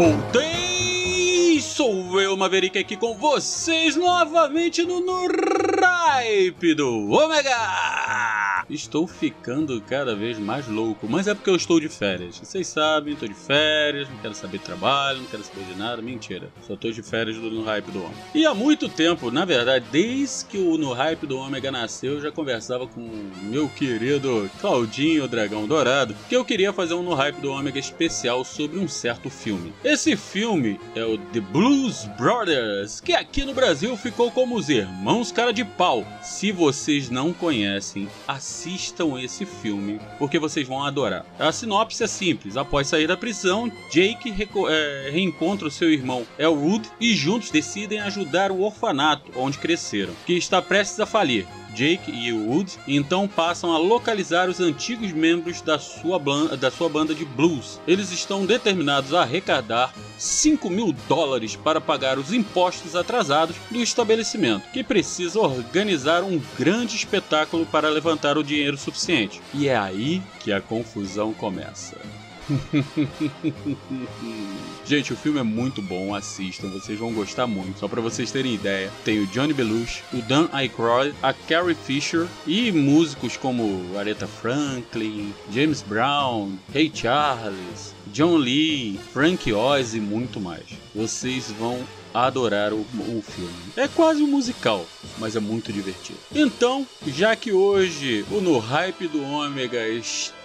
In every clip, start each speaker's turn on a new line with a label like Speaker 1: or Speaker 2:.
Speaker 1: Voltei! Sou eu, Maverick, aqui com vocês novamente no, no Hype do Ômega! Estou ficando cada vez mais louco, mas é porque eu estou de férias. Vocês sabem, estou de férias, não quero saber de trabalho, não quero saber de nada, mentira. Só estou de férias do No Hype do Ômega. E há muito tempo, na verdade, desde que o No Hype do Ômega nasceu, eu já conversava com meu querido Claudinho Dragão Dourado, que eu queria fazer um No Hype do Ômega especial sobre um certo filme. Esse filme é o The Blues Brothers, que aqui no Brasil ficou como os Irmãos Cara de Pau. Se vocês não conhecem, assistam esse filme, porque vocês vão adorar. A sinopse é simples: após sair da prisão, Jake é, reencontra o seu irmão Elwood e juntos decidem ajudar o orfanato onde cresceram, que está prestes a falir. Jake e Wood então passam a localizar os antigos membros da sua, da sua banda de blues. Eles estão determinados a arrecadar 5 mil dólares para pagar os impostos atrasados do estabelecimento, que precisa organizar um grande espetáculo para levantar o dinheiro suficiente. E é aí que a confusão começa. Gente, o filme é muito bom, assistam, vocês vão gostar muito. Só pra vocês terem ideia, tem o Johnny Belushi, o Dan Aykroyd, a Carrie Fisher e músicos como Aretha Franklin, James Brown, Ray Charles, John Lee, Frank Oz e muito mais. Vocês vão adorar o, o filme. É quase um musical, mas é muito divertido. Então, já que hoje o No Hype do Ômega está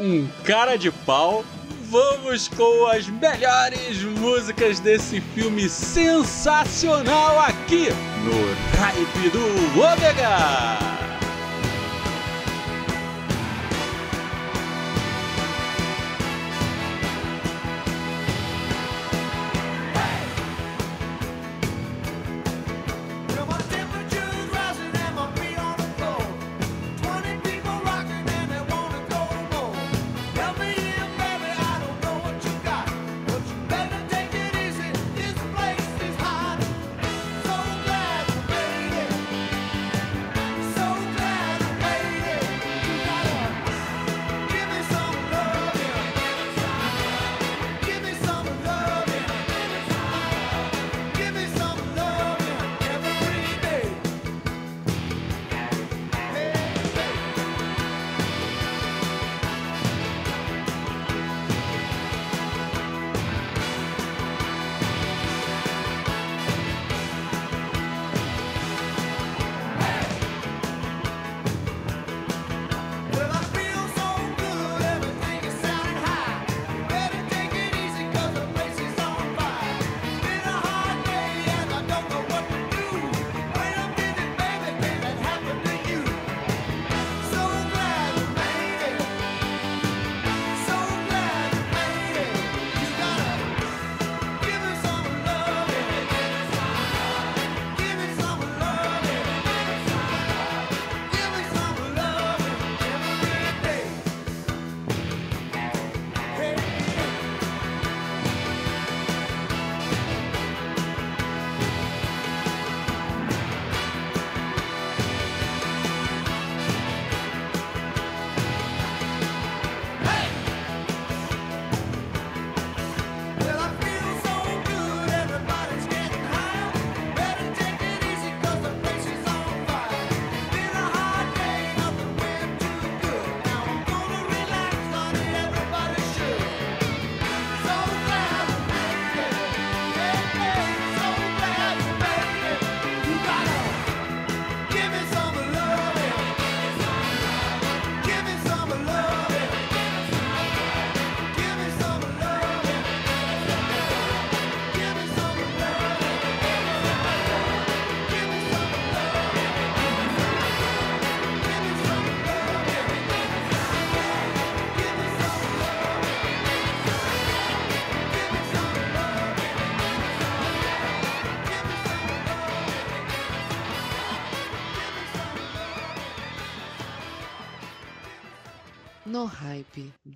Speaker 1: um cara de pau, vamos com as melhores músicas desse filme sensacional aqui no Hype do Ômega!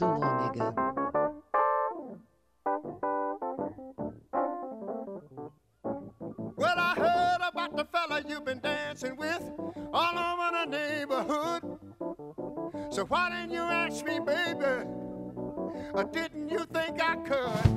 Speaker 2: Do ômega.
Speaker 3: Well, I heard about the fella you've been dancing with all over the neighborhood. So why didn't you ask me, baby? Or didn't you think I could?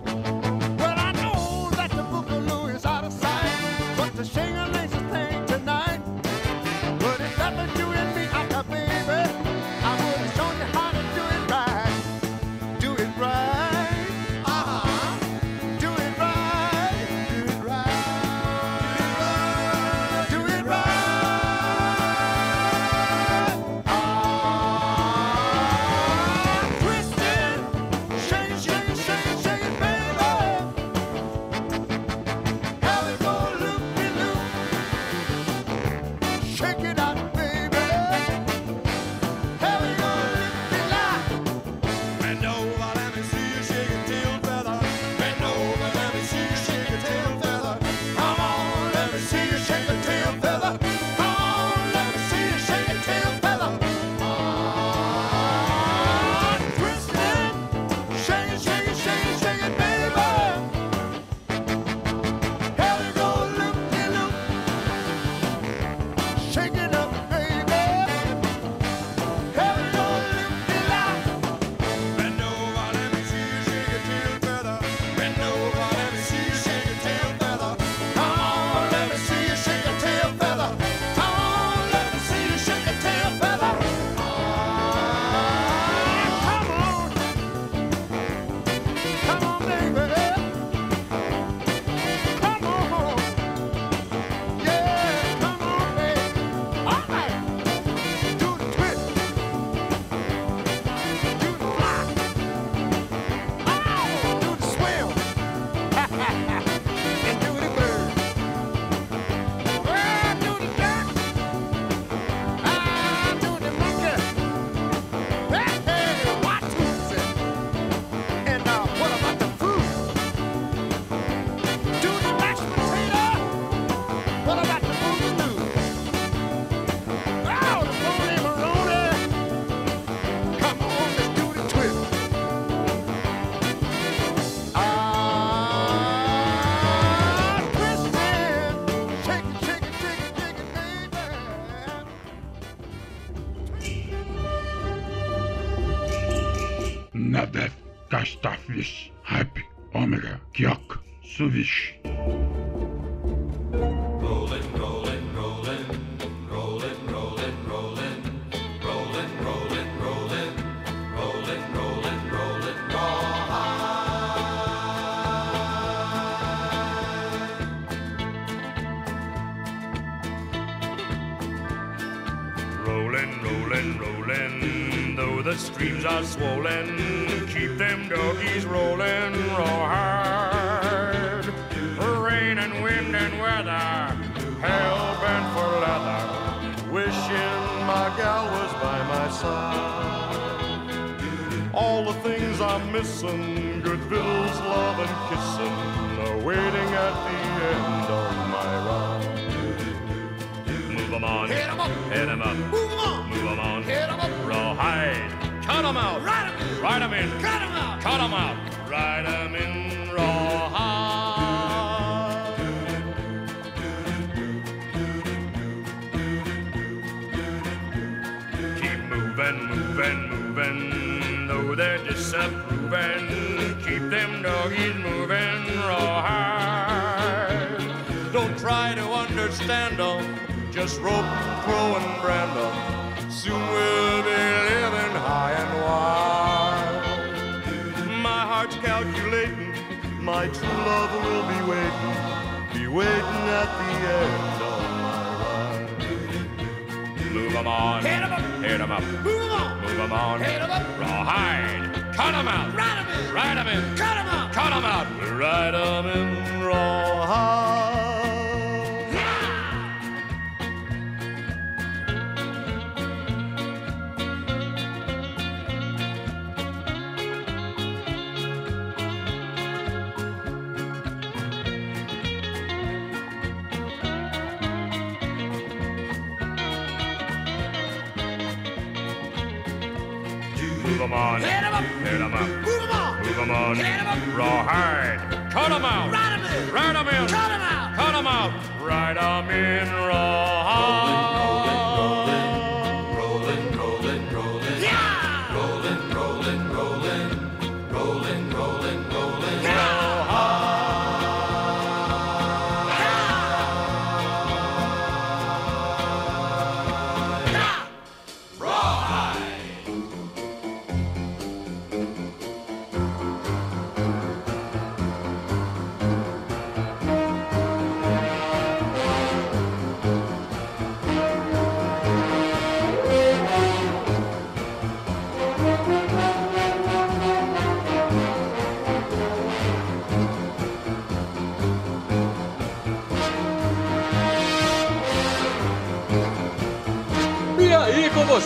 Speaker 3: чудовищ. the
Speaker 4: streams are swollen. Keep them doggies rolling, roar and weather, hell bent for leather, wishing my gal was by my side. All the things I'm missing, good victuals, love and kissing, are waiting at the end of my ride. Move 'em on,
Speaker 3: Hit 'em up.
Speaker 4: hit 'em up.
Speaker 3: Move 'em on.
Speaker 4: Move 'em on.
Speaker 3: Hit 'em up.
Speaker 4: Rawhide. Cut 'em out.
Speaker 3: Ride 'em in.
Speaker 4: Ride 'em in.
Speaker 3: Cut 'em out.
Speaker 4: Cut 'em out. Ride 'em in disapproving. Keep them doggies moving rawhide. Don't try to understand them, just rope, throw, and brand. Soon we'll be living high and wide. My heart's calculating, my true love will be waiting, be waiting at the end of my ride. Move 'em on,
Speaker 3: Hit 'em up.
Speaker 4: hit 'em up,
Speaker 3: Move 'em on.
Speaker 4: move 'em on,
Speaker 3: Hit 'em up.
Speaker 4: rawhide, cut 'em out,
Speaker 3: Ride 'em in.
Speaker 4: ride 'em in,
Speaker 3: Cut 'em out.
Speaker 4: cut 'em out, ride 'em in Rawhide. Cut 'em out.
Speaker 3: Ride 'em in.
Speaker 4: Ride 'em in.
Speaker 3: Cut 'em out.
Speaker 4: Cut 'em out. Ride 'em in rawhide.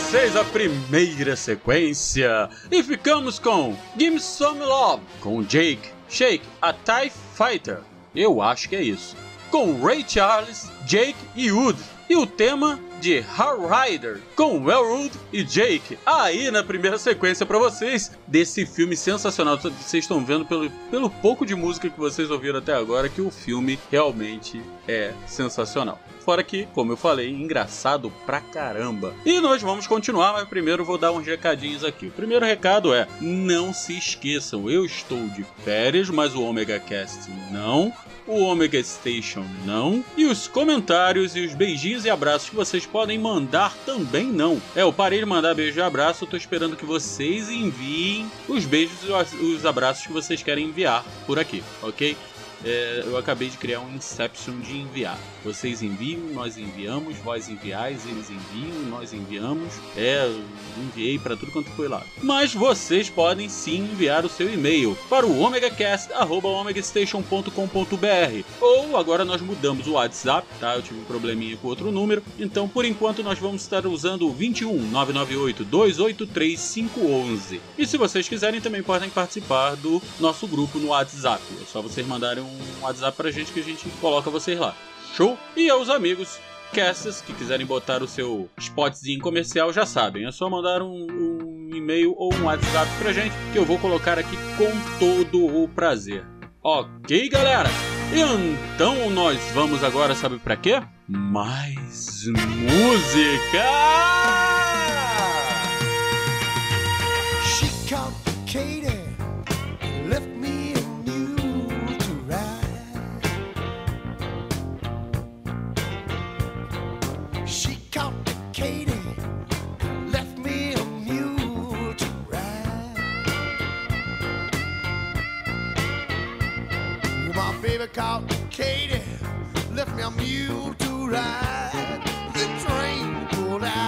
Speaker 1: Vocês a primeira sequência. E ficamos com Give Some Love, com Jake, Shake, a TIE Fighter. Eu acho que é isso. Com Ray Charles, Jake e Wood. E o tema de Hard Rider, com Elwood e Jake. Aí na primeira sequência pra vocês desse filme sensacional. Vocês estão vendo pelo, pelo pouco de música que vocês ouviram até agora que o filme realmente é sensacional. Fora que, como eu falei, engraçado pra caramba. E nós vamos continuar, mas primeiro vou dar uns recadinhos aqui. O primeiro recado é: não se esqueçam, eu estou de férias, mas o Omega Cast não. O Omega Station não. E os comentários e os beijinhos e abraços que vocês podem mandar também não. É, eu parei de mandar beijo e abraço, eu tô esperando que vocês enviem os beijos e os- os abraços que vocês querem enviar por aqui, ok? É, eu acabei de criar um Inception de enviar. Vocês enviam, nós enviamos, vós enviais, eles enviam, nós enviamos. É, enviei para tudo quanto foi lá. Mas vocês podem sim enviar o seu e-mail para o omegastation.com.br ou agora nós mudamos o WhatsApp, tá? Eu tive um probleminha com outro número. Então, por enquanto, nós vamos estar usando o 21 998 283 511. E se vocês quiserem, também podem participar do nosso grupo no WhatsApp. É só vocês mandarem um WhatsApp pra gente que a gente coloca vocês lá. Show? E aos amigos casters que quiserem botar o seu spotzinho comercial já sabem. É só mandar um, um e-mail ou um WhatsApp pra gente que eu vou colocar aqui com todo o prazer. Ok, galera? Então nós vamos agora, sabe pra quê? Mais música!
Speaker 3: She complicated, Baby complicated, left me a mule to ride. The train pulled out,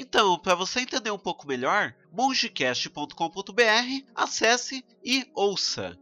Speaker 5: Então, para você entender um pouco melhor, mongecast.com.br, acesse e ouça.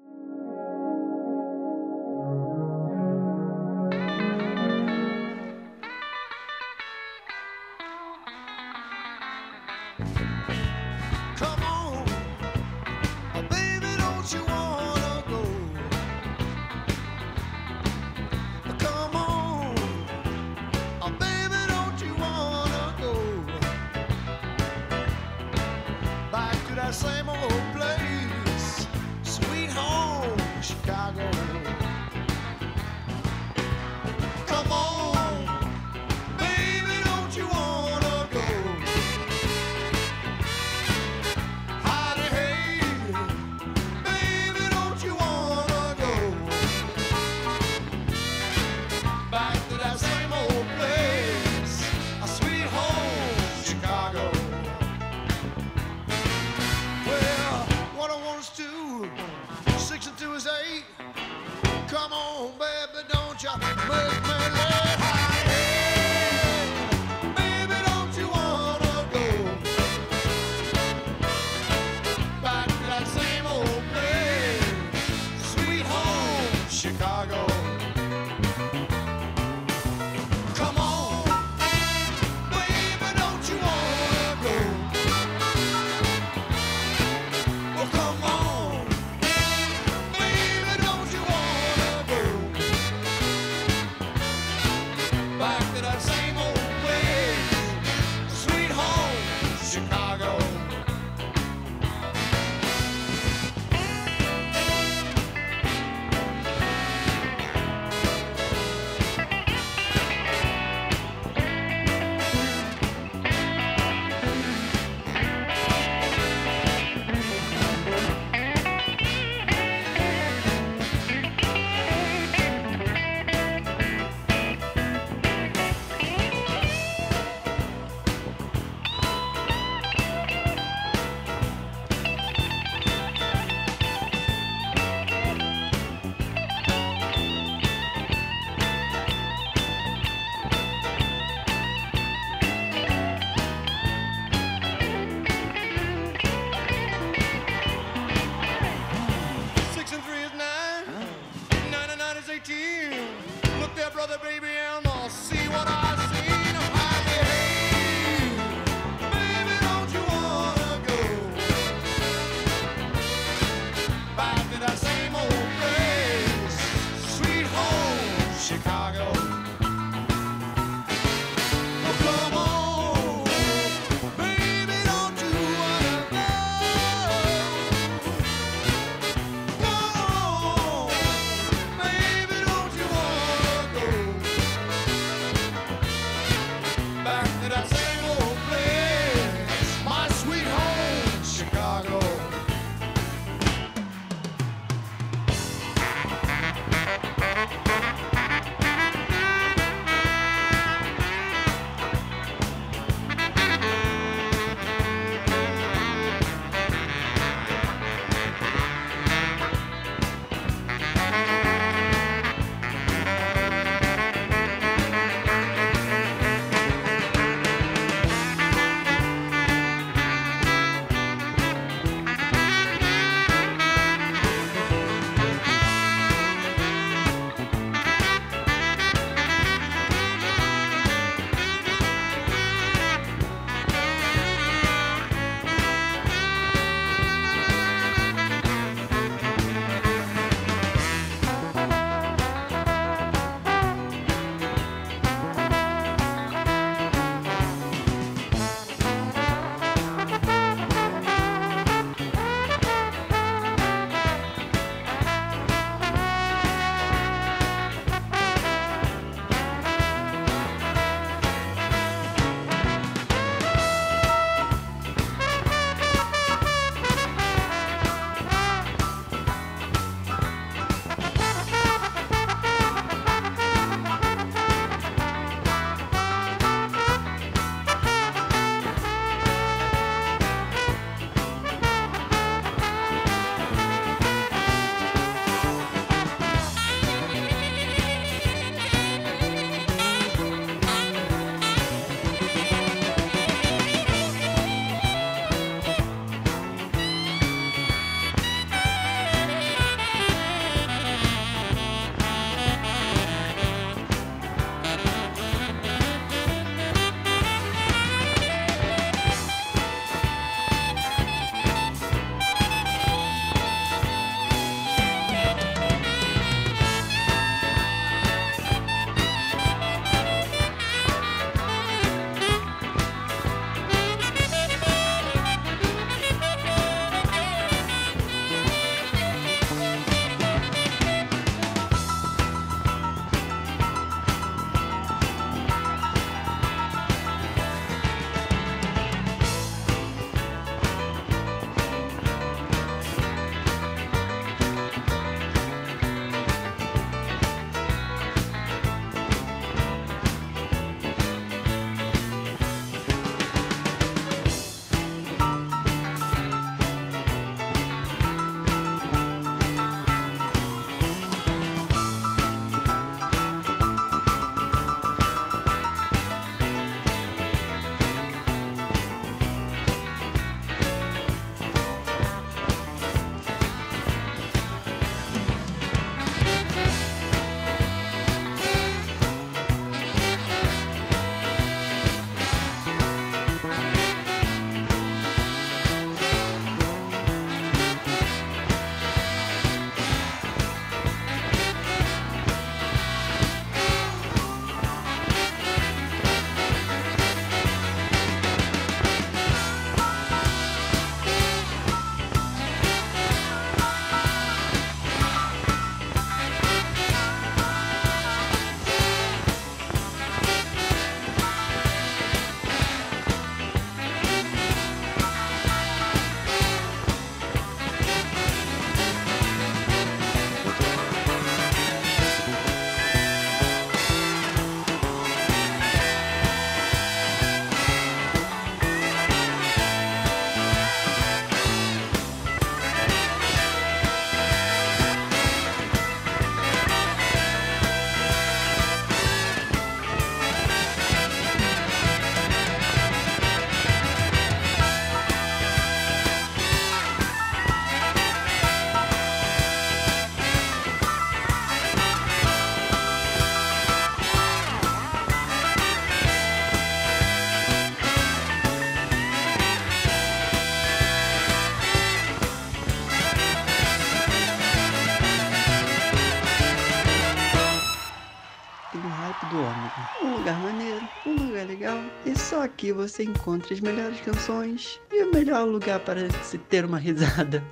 Speaker 6: Aqui você encontra as melhores canções e o melhor lugar para se ter uma risada.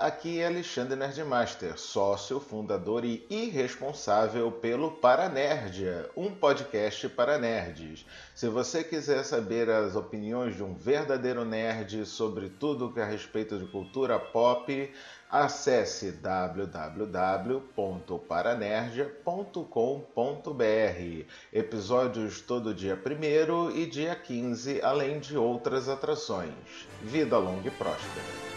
Speaker 7: aqui é Alexandre Nerdmaster, sócio, fundador e irresponsável pelo Paranerdia, um podcast para nerds. Se você quiser saber as opiniões de um verdadeiro nerd sobre tudo que é a respeito de cultura pop, acesse www.paranerdia.com.br. Episódios todo dia 1 e dia 15, além de outras atrações. Vida longa e próspera!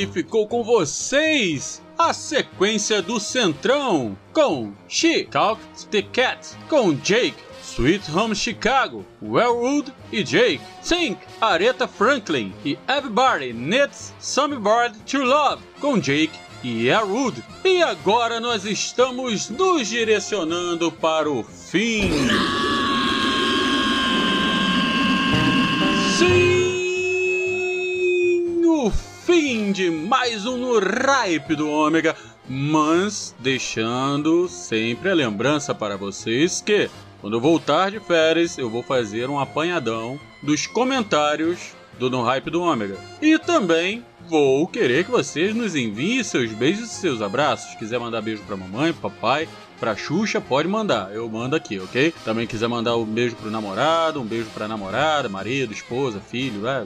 Speaker 1: E ficou com vocês a sequência do Centrão com She Talked the Cat, com Jake, Sweet Home Chicago, Wellwood e Jake, Think, Aretha Franklin e Everybody Needs Somebody to Love, com Jake e Elwood. E agora nós estamos nos direcionando para o fim. Fim de mais um no Ripe do Ômega, mas deixando sempre a lembrança para vocês que quando eu voltar de férias eu vou fazer um apanhadão dos comentários do No Hype do Ômega. E também vou querer que vocês nos enviem seus beijos e seus abraços. Se quiser mandar beijo pra mamãe, papai, pra Xuxa, pode mandar. Eu mando aqui, ok? Também quiser mandar um beijo pro namorado, um beijo pra namorada, marido, esposa, filho, é,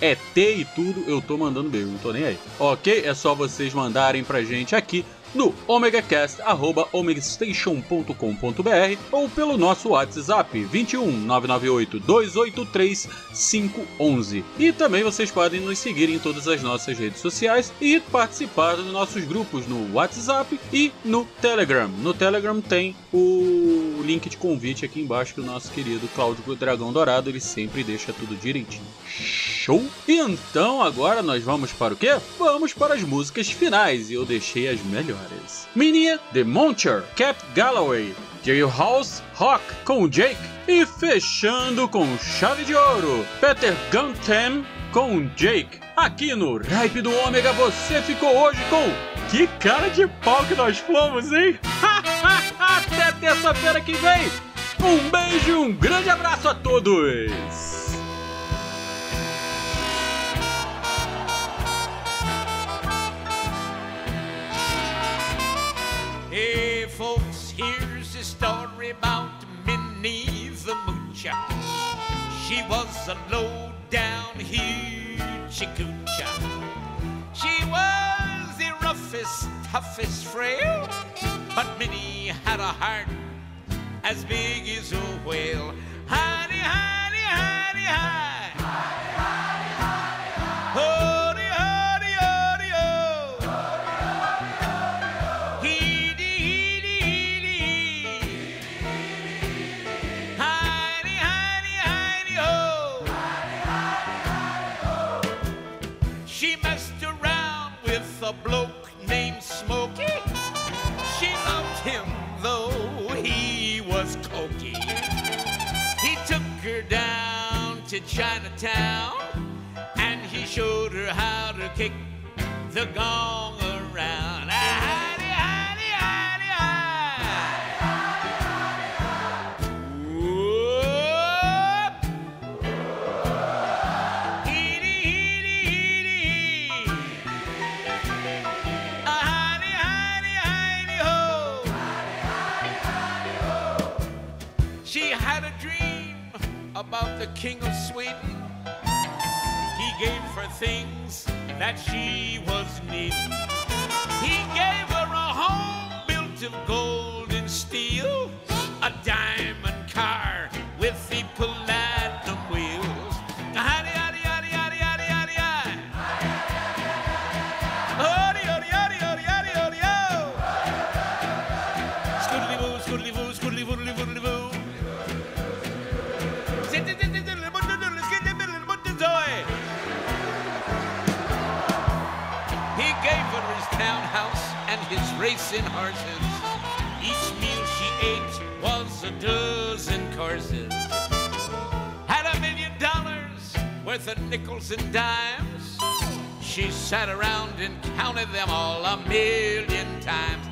Speaker 1: é T e tudo, eu tô mandando beijo, não tô nem aí. Ok? É só vocês mandarem pra gente aqui no omegacast@omegastation.com.br ou pelo nosso WhatsApp 21 998 283 511. E também vocês podem nos seguir em todas as nossas redes sociais e participar dos nossos grupos no WhatsApp e no Telegram. No Telegram tem o link de convite aqui embaixo que o nosso querido Cláudio Dragão Dourado, ele sempre deixa tudo direitinho. Show? Então agora nós vamos para o quê? Vamos para as músicas finais e eu deixei as melhores. Minia, The Moncher, Cap Galloway, Jailhouse Rock com Jake e fechando com chave de ouro, Peter Guntem com Jake. Aqui no Ripe do Ômega você ficou hoje com que cara de pau que nós fomos, hein? Até terça-feira que vem. Um beijo e um grande abraço a todos.
Speaker 8: Here's a story about Minnie the Moocher. She was a low down hoochie. She was the roughest, toughest frail, but Minnie had a heart as big as a whale. Honey, honey, Chinatown and he showed her how to kick and his racing horses. Each meal she ate was a dozen courses. Had a million dollars worth of nickels and dimes. She sat around and counted them all a million times.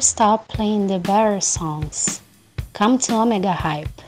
Speaker 3: stop playing the better songs. Come to Omega Hype.